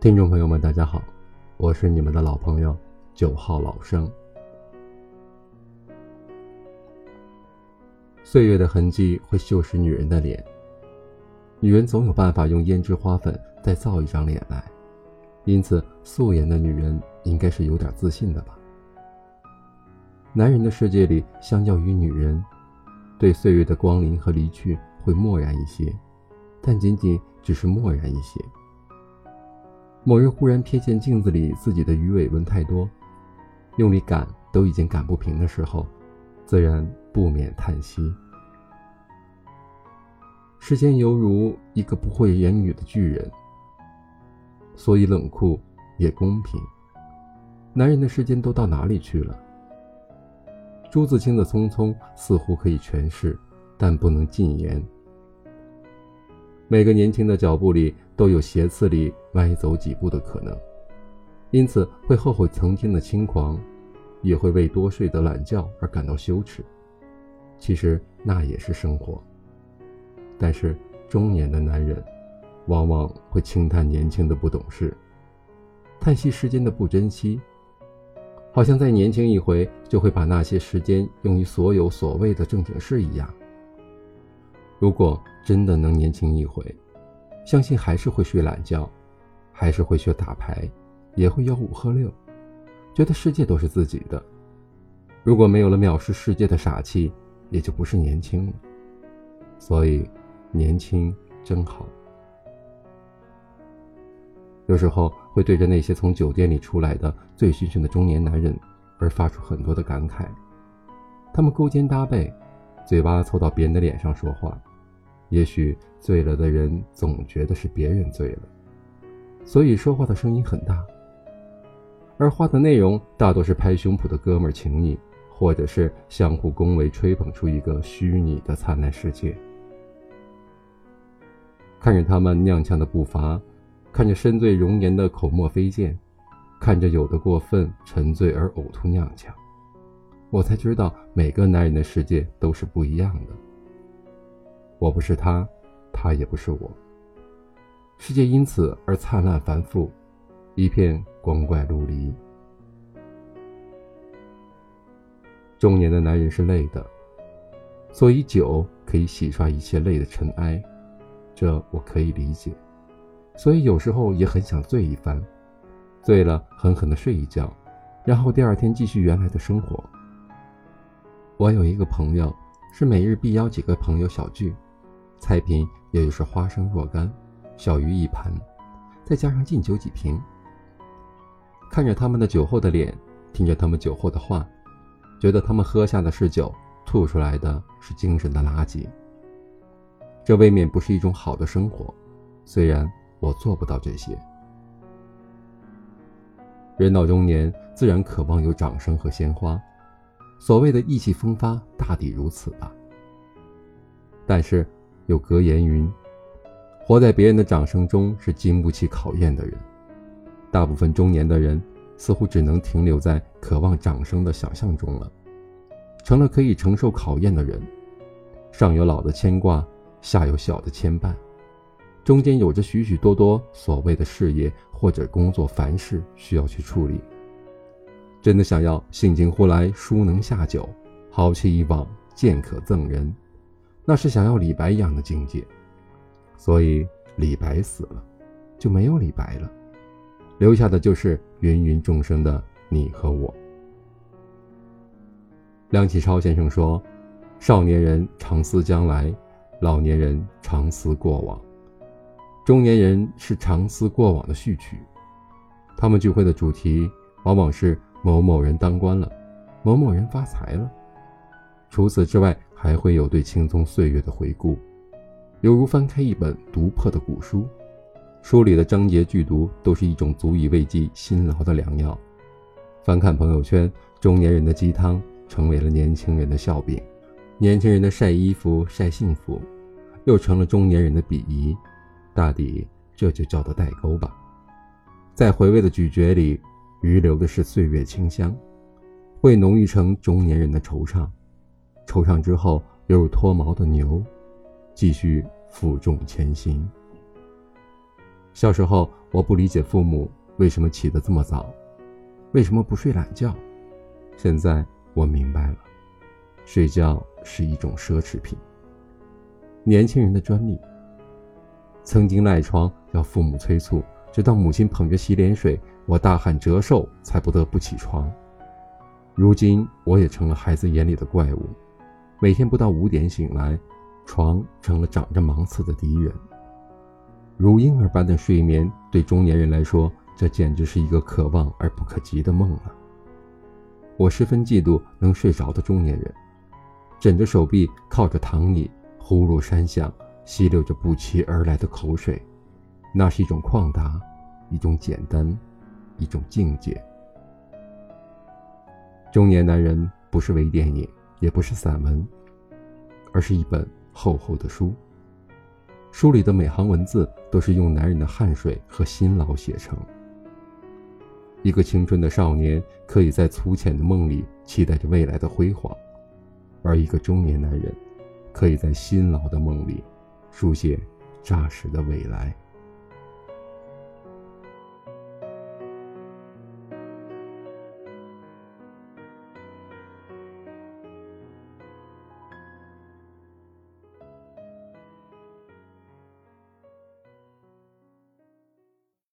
听众朋友们，大家好，我是你们的老朋友九号老生。岁月的痕迹会锈蚀女人的脸，女人总有办法用胭脂花粉再造一张脸来，因此素颜的女人应该是有点自信的吧。男人的世界里，相较于女人，对岁月的光临和离去会漠然一些，但仅仅只是漠然一些。某人忽然瞥见镜子里自己的鱼尾纹太多，用力赶都已经赶不平的时候，自然不免叹息。时间犹如一个不会言语的巨人，所以冷酷也公平。男人的时间都到哪里去了？朱自清的匆匆似乎可以诠释，但不能尽言。每个年轻的脚步里都有斜刺里歪走几步的可能，因此会后悔曾经的轻狂，也会为多睡的懒觉而感到羞耻。其实那也是生活。但是中年的男人，往往会轻叹年轻的不懂事，叹息时间的不珍惜，好像再年轻一回就会把那些时间用于所有所谓的正经事一样。如果真的能年轻一回，相信还是会睡懒觉，还是会学打牌，也会吆五喝六，觉得世界都是自己的。如果没有了藐视世界的傻气，也就不是年轻了。所以，年轻真好。有时候会对着那些从酒店里出来的醉醺醺的中年男人，而发出很多的感慨。他们勾肩搭背，嘴巴凑到别人的脸上说话。也许醉了的人总觉得是别人醉了，所以说话的声音很大。而话的内容大多是拍胸脯的哥们情谊，或者是相互恭维、吹捧出一个虚拟的灿烂世界。看着他们踉跄的步伐，看着深醉容颜的口沫飞溅，看着有的过分沉醉而呕吐踉跄，我才知道每个男人的世界都是不一样的。我不是他，他也不是我。世界因此而灿烂繁复，一片光怪陆离。中年的男人是累的，所以酒可以洗刷一切累的尘埃，这我可以理解。所以有时候也很想醉一番，醉了狠狠的睡一觉，然后第二天继续原来的生活。我有一个朋友，是每日必邀几个朋友小聚。菜品也就是花生若干，小鱼一盘，再加上劲酒几瓶。看着他们的酒后的脸，听着他们酒后的话，觉得他们喝下的是酒，吐出来的是精神的垃圾。这未免不是一种好的生活，虽然我做不到这些。人到中年，自然渴望有掌声和鲜花，所谓的意气风发，大抵如此吧。但是。有格言云：“活在别人的掌声中是经不起考验的人。”大部分中年的人似乎只能停留在渴望掌声的想象中了，成了可以承受考验的人。上有老的牵挂，下有小的牵绊，中间有着许许多多所谓的事业或者工作凡事需要去处理。真的想要兴尽呼来书能下酒，豪气一往剑可赠人。那是想要李白一样的境界，所以李白死了，就没有李白了，留下的就是芸芸众生的你和我。梁启超先生说：“少年人常思将来，老年人常思过往，中年人是常思过往的序曲。他们聚会的主题往往是某某人当官了，某某人发财了。除此之外。”还会有对青葱岁月的回顾，犹如翻开一本读破的古书，书里的章节剧读都是一种足以慰藉辛劳的良药。翻看朋友圈，中年人的鸡汤成为了年轻人的笑柄，年轻人的晒衣服晒幸福，又成了中年人的鄙夷。大抵这就叫做代沟吧。在回味的咀嚼里，余留的是岁月清香，会浓郁成中年人的惆怅。惆怅之后，犹如脱毛的牛，继续负重前行。小时候，我不理解父母为什么起得这么早，为什么不睡懒觉。现在我明白了，睡觉是一种奢侈品，年轻人的专利。曾经赖床要父母催促，直到母亲捧着洗脸水，我大喊折寿，才不得不起床。如今我也成了孩子眼里的怪物，每天不到五点醒来，床成了长着芒刺的敌人。如婴儿般的睡眠对中年人来说，这简直是一个可望而不可及的梦了。我十分嫉妒能睡着的中年人，枕着手臂，靠着躺椅，呼噜山响。吸溜着不期而来的口水，那是一种旷达，一种简单，一种境界。中年男人不是微电影，也不是散文，而是一本厚厚的书。书里的每行文字都是用男人的汗水和辛劳写成。一个青春的少年可以在粗浅的梦里期待着未来的辉煌，而一个中年男人，可以在辛劳的梦里。书写扎实的未来。